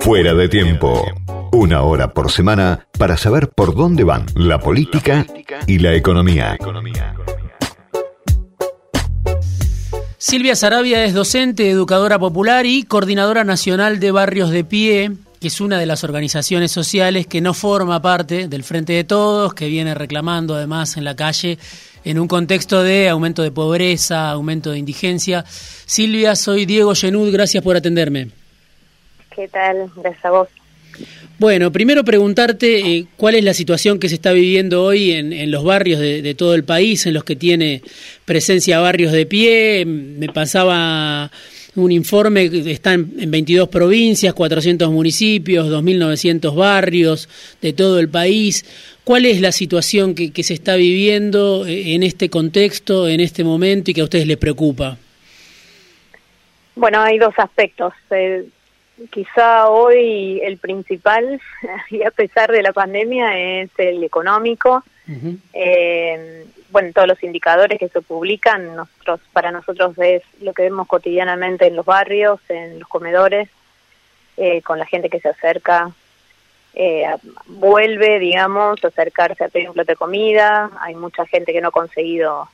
Fuera de tiempo. Una hora por semana para saber por dónde van la política y la economía. Silvia Sarabia es docente, educadora popular y coordinadora nacional de Barrios de Pie, que es una de las organizaciones sociales que no forma parte del Frente de Todos, que viene reclamando además en la calle en un contexto de aumento de pobreza, aumento de indigencia. Silvia, soy Diego Genud, gracias por atenderme. ¿Qué tal? Gracias a vos. Bueno, primero preguntarte eh, cuál es la situación que se está viviendo hoy en, los barrios de, todo el país, en los que tiene presencia barrios de pie. Me pasaba un informe que está en, 22 provincias, 400 municipios, 2.900 barrios de todo el país. ¿Cuál es la situación que, que se está viviendo eh, en este contexto, en este momento y que a ustedes les preocupa? Bueno, hay dos aspectos. Eh, quizá hoy el principal, y a pesar de la pandemia, es el económico. eh, bueno, todos los indicadores que se publican, nosotros, para nosotros es lo que vemos cotidianamente en los barrios, en los comedores, eh, con la gente que se acerca, eh, vuelve, digamos, a acercarse a pedir un plato de comida. Hay mucha gente que no ha conseguido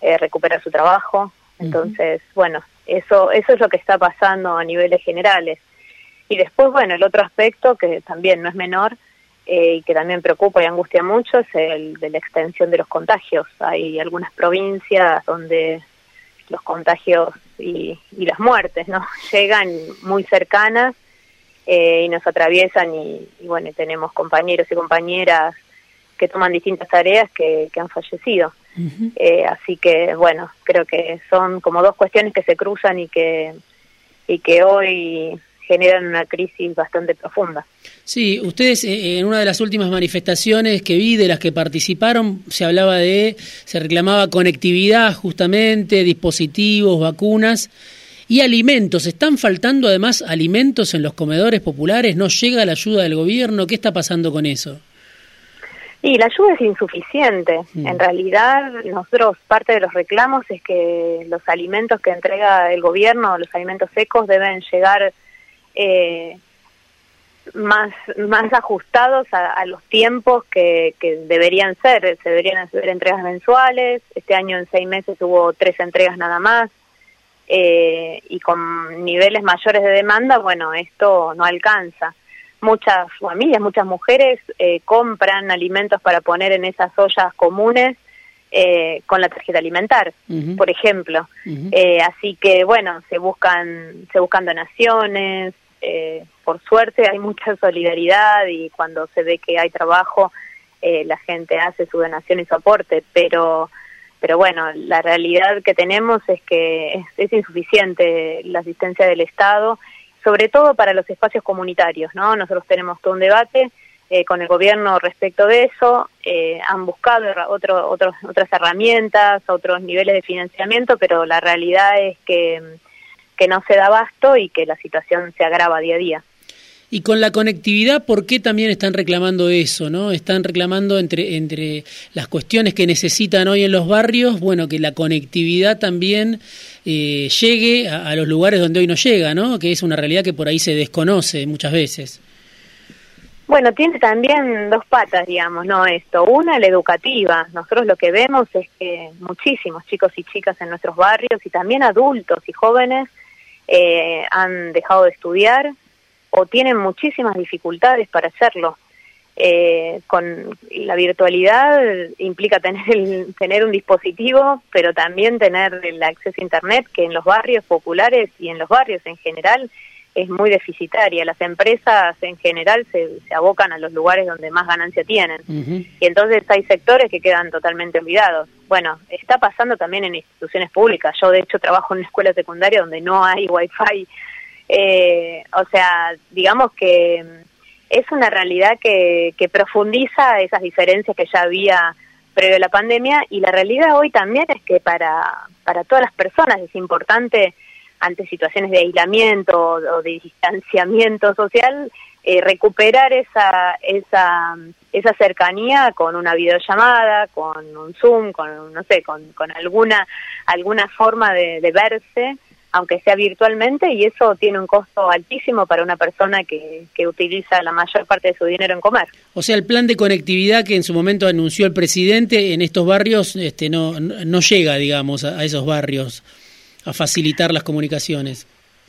eh, recuperar su trabajo. Entonces, bueno, eso, eso es lo que está pasando a niveles generales. Y después, bueno, el otro aspecto que también no es menor eh, y que también preocupa y angustia mucho es el de la extensión de los contagios. Hay algunas provincias donde los contagios y, las muertes no llegan muy cercanas eh, y nos atraviesan y, bueno tenemos compañeros y compañeras que toman distintas tareas que, han fallecido. Eh, así que bueno creo que son como dos cuestiones que se cruzan y que y que hoy generan una crisis bastante profunda. Sí, ustedes eh, en una de las últimas manifestaciones que vi, de las que participaron, se hablaba de, se reclamaba conectividad justamente, dispositivos, vacunas y alimentos. ¿Están faltando además alimentos en los comedores populares? ¿No llega la ayuda del gobierno? ¿Qué está pasando con eso? Y la ayuda es insuficiente. Mm. En realidad, nosotros parte de los reclamos es que los alimentos que entrega el gobierno, los alimentos secos, deben llegar eh, más, más ajustados a, los tiempos que, que, deberían ser. Se deberían hacer entregas mensuales. Este año en seis meses hubo tres entregas nada más. Eh, y con niveles mayores de demanda, bueno, esto no alcanza. Muchas familias, muchas mujeres eh, compran alimentos para poner en esas ollas comunes eh, con la tarjeta alimentar, por ejemplo. eh, así que bueno, se buscan se buscan donaciones, eh, por suerte hay mucha solidaridad y cuando se ve que hay trabajo, eh, la gente hace su donación y su aporte, pero, pero bueno, la realidad que tenemos es que es, insuficiente la asistencia del Estado, sobre todo para los espacios comunitarios, ¿no? Nosotros tenemos todo un debate eh, con el gobierno respecto de eso, han buscado otro, otros, otras herramientas, otros niveles de financiamiento, pero la realidad es que que no se da abasto y que la situación se agrava día a día. Y con la conectividad, ¿por qué también están reclamando eso? ¿no? Están reclamando entre, entre las cuestiones que necesitan hoy en los barrios, bueno, que la conectividad también eh, llegue a, los lugares donde hoy no llega, ¿no? que es una realidad que por ahí se desconoce muchas veces. Bueno, tiene también dos patas, digamos, ¿no? Esto. Una, la educativa. Nosotros lo que vemos es que muchísimos chicos y chicas en nuestros barrios y también adultos y jóvenes eh, han dejado de estudiar o tienen muchísimas dificultades para hacerlo. Eh, con la virtualidad implica tener el, tener un dispositivo, pero también tener el acceso a internet que en los barrios populares y en los barrios en general es muy deficitaria. Las empresas en general se, abocan a los lugares donde más ganancia tienen. Y entonces hay sectores que quedan totalmente olvidados. Bueno, está pasando también en instituciones públicas. Yo de hecho trabajo en una escuela secundaria donde no hay wifi. Eh, o sea, digamos que es una realidad que, que profundiza esas diferencias que ya había previo a la pandemia y la realidad hoy también es que para, para todas las personas es importante ante situaciones de aislamiento o de distanciamiento social, eh, recuperar esa, esa, esa cercanía con una videollamada, con un Zoom, con, no sé, con, con alguna, alguna forma de, verse aunque sea virtualmente, y eso tiene un costo altísimo para una persona que, que utiliza la mayor parte de su dinero en comer. O sea, el plan de conectividad que en su momento anunció el presidente en estos barrios este, no, no llega, digamos, a, esos barrios a facilitar las comunicaciones.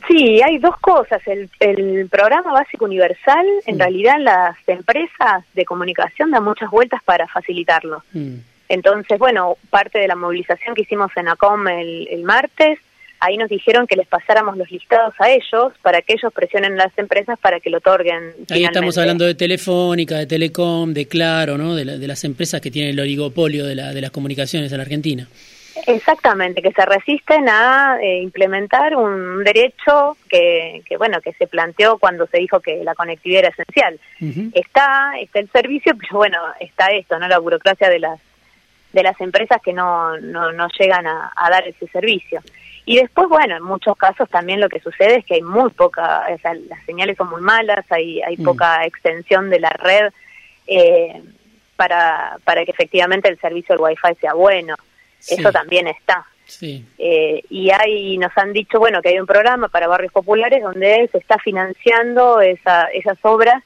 Sí, hay dos cosas. El, el programa básico universal, en realidad las empresas de comunicación dan muchas vueltas para facilitarlo. Mm. Entonces, bueno, parte de la movilización que hicimos en ACOM el, el martes ahí nos dijeron que les pasáramos los listados a ellos para que ellos presionen a las empresas para que lo otorguen. Ahí estamos hablando de Telefónica, de Telecom, de Claro, ¿no? De, las empresas que tienen el oligopolio de, la, de las comunicaciones en la Argentina. Exactamente, que se resisten a eh, implementar un derecho que, que, bueno, que se planteó cuando se dijo que la conectividad era esencial. Está, está el servicio, pero bueno, está esto, ¿no? La burocracia de las de las empresas que no, no, no llegan a, a dar ese servicio. Y después, bueno, en muchos casos también lo que sucede es que hay muy poca, o sea, las señales son muy malas, hay, hay mm. poca extensión de la red eh, para, para que efectivamente el servicio del Wi-Fi sea bueno. Eso también está. Sí. Eh, y hay, nos han dicho, bueno, que hay un programa para barrios populares donde se está financiando esa, esas obras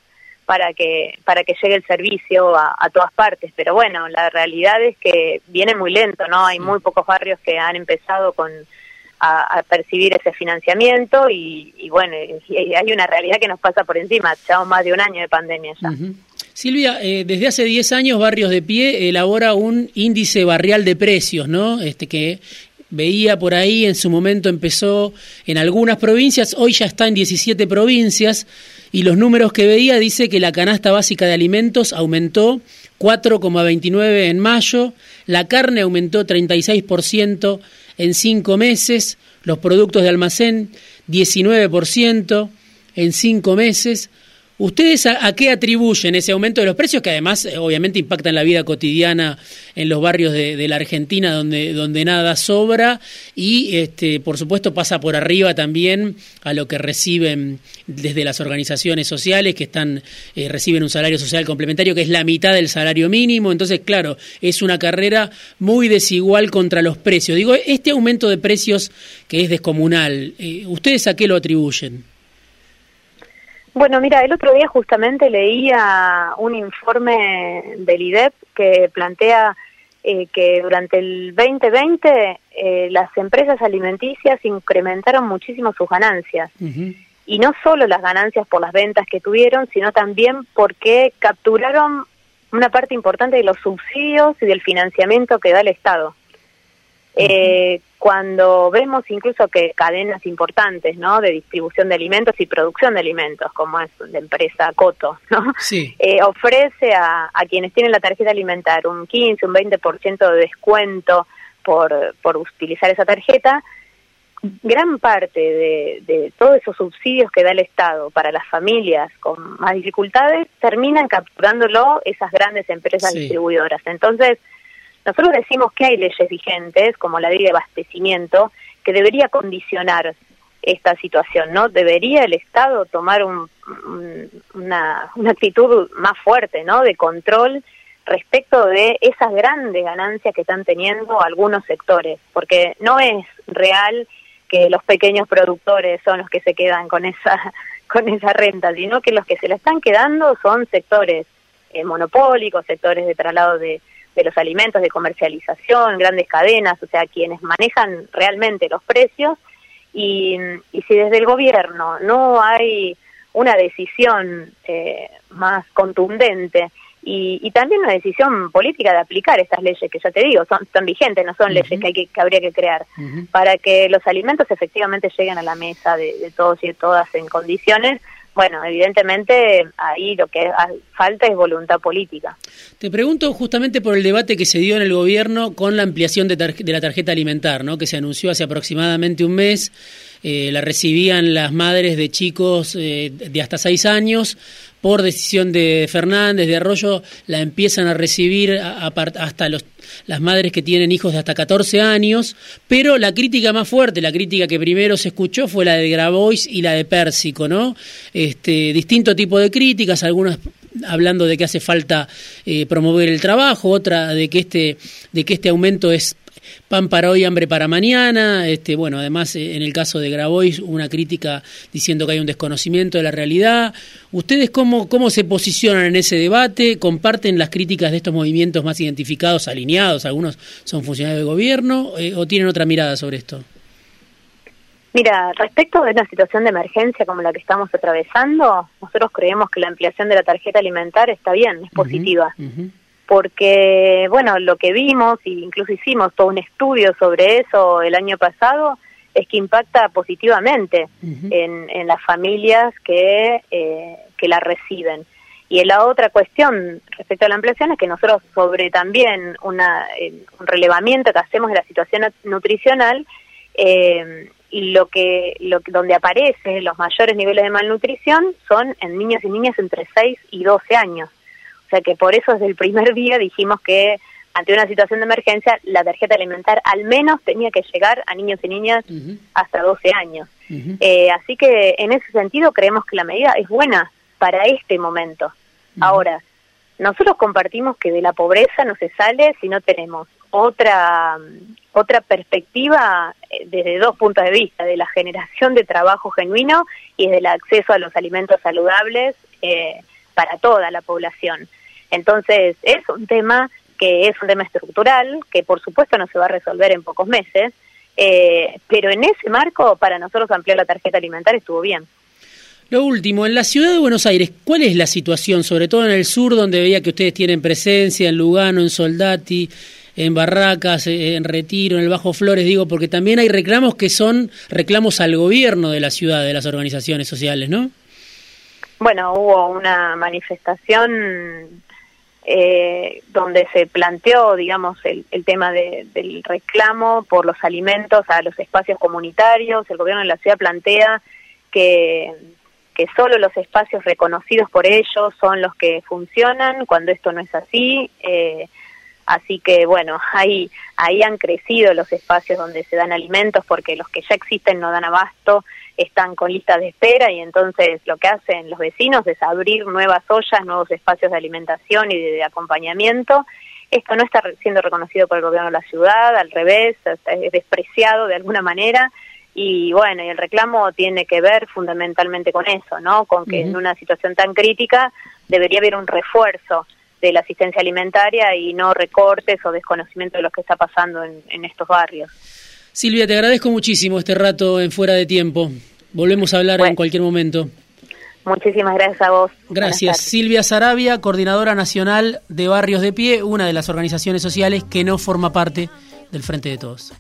para que para que llegue el servicio a, a, todas partes. Pero bueno, la realidad es que viene muy lento, ¿no? Hay muy pocos barrios que han empezado con a, percibir ese financiamiento y, bueno, hay una realidad que nos pasa por encima, llevamos más de un año de pandemia ya. Silvia, eh, desde hace 10 años Barrios de Pie elabora un índice barrial de precios, ¿no? Este que veía por ahí, en su momento empezó en algunas provincias, hoy ya está en 17 provincias y los números que veía dice que la canasta básica de alimentos aumentó 4,29 en mayo, la carne aumentó 36% en cinco meses, los productos de almacén 19% en cinco meses, ¿Ustedes a, qué atribuyen ese aumento de los precios que además eh, obviamente impactan la vida cotidiana en los barrios de, la Argentina donde, donde nada sobra y este, por supuesto pasa por arriba también a lo que reciben desde las organizaciones sociales que están eh, reciben un salario social complementario que es la mitad del salario mínimo, entonces claro, es una carrera muy desigual contra los precios. Digo, este aumento de precios que es descomunal, eh, ¿ustedes a qué lo atribuyen? Bueno, mira, el otro día justamente leía un informe del IDEP que plantea eh, que durante el 2020 eh, las empresas alimenticias incrementaron muchísimo sus ganancias. Y no solo las ganancias por las ventas que tuvieron, sino también porque capturaron una parte importante de los subsidios y del financiamiento que da el Estado. Eh, cuando vemos incluso que cadenas importantes ¿no? de distribución de alimentos y producción de alimentos, como es la empresa Coto, ¿no? Eh, ofrece a, a, quienes tienen la tarjeta alimentar un 15, un 20% de descuento por, por utilizar esa tarjeta, gran parte de, de, todos esos subsidios que da el Estado para las familias con más dificultades terminan capturándolo esas grandes empresas distribuidoras. Entonces, nosotros decimos que hay leyes vigentes, como la ley de abastecimiento, que debería condicionar esta situación, ¿no? Debería el Estado tomar un, una, una actitud más fuerte, ¿no? De control respecto de esas grandes ganancias que están teniendo algunos sectores, porque no es real que los pequeños productores son los que se quedan con esa con esa renta, sino que los que se la están quedando son sectores eh, monopólicos, sectores de traslado de, de los alimentos, de comercialización, grandes cadenas, o sea, quienes manejan realmente los precios. Y, y si desde el gobierno no hay una decisión eh, más contundente y, y, también una decisión política de aplicar estas leyes que ya te digo, son, son vigentes, no son leyes que, hay que, habría que crear, para que los alimentos efectivamente lleguen a la mesa de, de todos y de todas en condiciones bueno, evidentemente ahí lo que falta es voluntad política. Te pregunto justamente por el debate que se dio en el gobierno con la ampliación de, de la tarjeta alimentar, ¿no? que se anunció hace aproximadamente un mes. Eh, la recibían las madres de chicos eh, de hasta seis años. Por decisión de Fernández, de Arroyo, la empiezan a recibir hasta los, las madres que tienen hijos de hasta 14 años. Pero la crítica más fuerte, la crítica que primero se escuchó fue la de Grabois y la de Pérsico, ¿no? Este, distinto tipo de críticas, algunas hablando de que hace falta eh, promover el trabajo, otra de que este de que este aumento es pan para hoy, hambre para mañana. Este, bueno, además eh, en el caso de Grabois una crítica diciendo que hay un desconocimiento de la realidad. ¿Ustedes cómo, cómo se posicionan en ese debate? ¿Comparten las críticas de estos movimientos más identificados, alineados? Algunos son funcionarios de gobierno eh, o tienen otra mirada sobre esto? Mira, respecto de una situación de emergencia como la que estamos atravesando, nosotros creemos que la ampliación de la tarjeta alimentar está bien, es positiva porque, bueno, lo que vimos, e incluso hicimos todo un estudio sobre eso el año pasado, es que impacta positivamente en, en, las familias que, eh, que la reciben. Y la otra cuestión respecto a la ampliación es que nosotros sobre también una, un relevamiento que hacemos de la situación nutricional, eh, y lo que, lo, donde aparecen los mayores niveles de malnutrición son en niños y niñas entre 6 y 12 años. O sea que por eso desde el primer día dijimos que ante una situación de emergencia la tarjeta alimentar al menos tenía que llegar a niños y niñas hasta 12 años. Eh, así que en ese sentido creemos que la medida es buena para este momento. Ahora, nosotros compartimos que de la pobreza no se sale si no tenemos otra otra perspectiva eh, desde dos puntos de vista, de la generación de trabajo genuino y del acceso a los alimentos saludables eh, para toda la población. Entonces, es un tema que es un tema estructural, que por supuesto no se va a resolver en pocos meses, eh, pero en ese marco, para nosotros ampliar la tarjeta alimentaria estuvo bien. Lo último, en la ciudad de Buenos Aires, ¿cuál es la situación, sobre todo en el sur, donde veía que ustedes tienen presencia, en Lugano, en Soldati, en Barracas, en Retiro, en el Bajo Flores, digo, porque también hay reclamos que son reclamos al gobierno de la ciudad, de las organizaciones sociales, ¿no? Bueno, hubo una manifestación eh, donde se planteó, digamos, el, tema del reclamo por los alimentos a los espacios comunitarios. El gobierno de la ciudad plantea que, que solo los espacios reconocidos por ellos son los que funcionan, cuando esto no es así. Eh, así que, bueno, ahí, ahí han crecido los espacios donde se dan alimentos porque los que ya existen no dan abasto están con listas de espera y entonces lo que hacen los vecinos es abrir nuevas ollas, nuevos espacios de alimentación y de, acompañamiento. Esto no está siendo reconocido por el gobierno de la ciudad, al revés, es despreciado de alguna manera y bueno, y el reclamo tiene que ver fundamentalmente con eso, ¿no? Con que en una situación tan crítica debería haber un refuerzo de la asistencia alimentaria y no recortes o desconocimiento de lo que está pasando en estos barrios. Silvia, te agradezco muchísimo este rato en Fuera de Tiempo. Volvemos a hablar en cualquier momento. Muchísimas gracias a vos. Gracias. Silvia Sarabia, coordinadora nacional de Barrios de Pie, una de las organizaciones sociales que no forma parte del Frente de Todos.